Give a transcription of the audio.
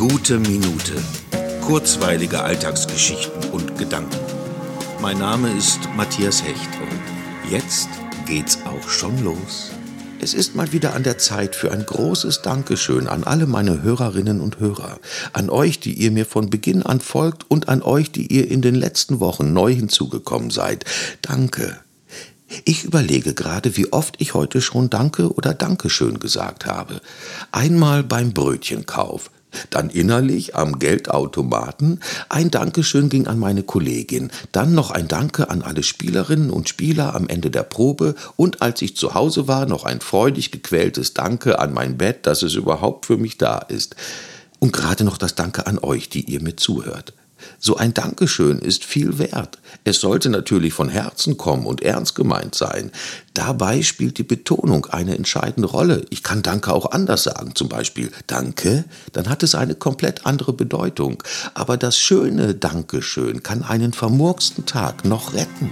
Gute Minute. Kurzweilige Alltagsgeschichten und Gedanken. Mein Name ist Matthias Hecht und jetzt geht's auch schon los. Es ist mal wieder an der Zeit für ein großes Dankeschön an alle meine Hörerinnen und Hörer, an euch, die ihr mir von Beginn an folgt und an euch, die ihr in den letzten Wochen neu hinzugekommen seid. Danke. Ich überlege gerade, wie oft ich heute schon Danke oder Dankeschön gesagt habe. Einmal beim Brötchenkauf, dann innerlich am Geldautomaten. Ein Dankeschön ging an meine Kollegin. Dann noch ein Danke an alle Spielerinnen und Spieler am Ende der Probe. Und als ich zu Hause war, noch ein freudig gequältes Danke an mein Bett, dass es überhaupt für mich da ist. Und gerade noch das Danke an euch, die ihr mir zuhört. So ein Dankeschön ist viel wert. Es sollte natürlich von Herzen kommen und ernst gemeint sein. Dabei spielt die Betonung eine entscheidende Rolle. Ich kann Danke auch anders sagen, zum Beispiel Danke, dann hat es eine komplett andere Bedeutung. Aber das schöne Dankeschön kann einen vermurksten Tag noch retten.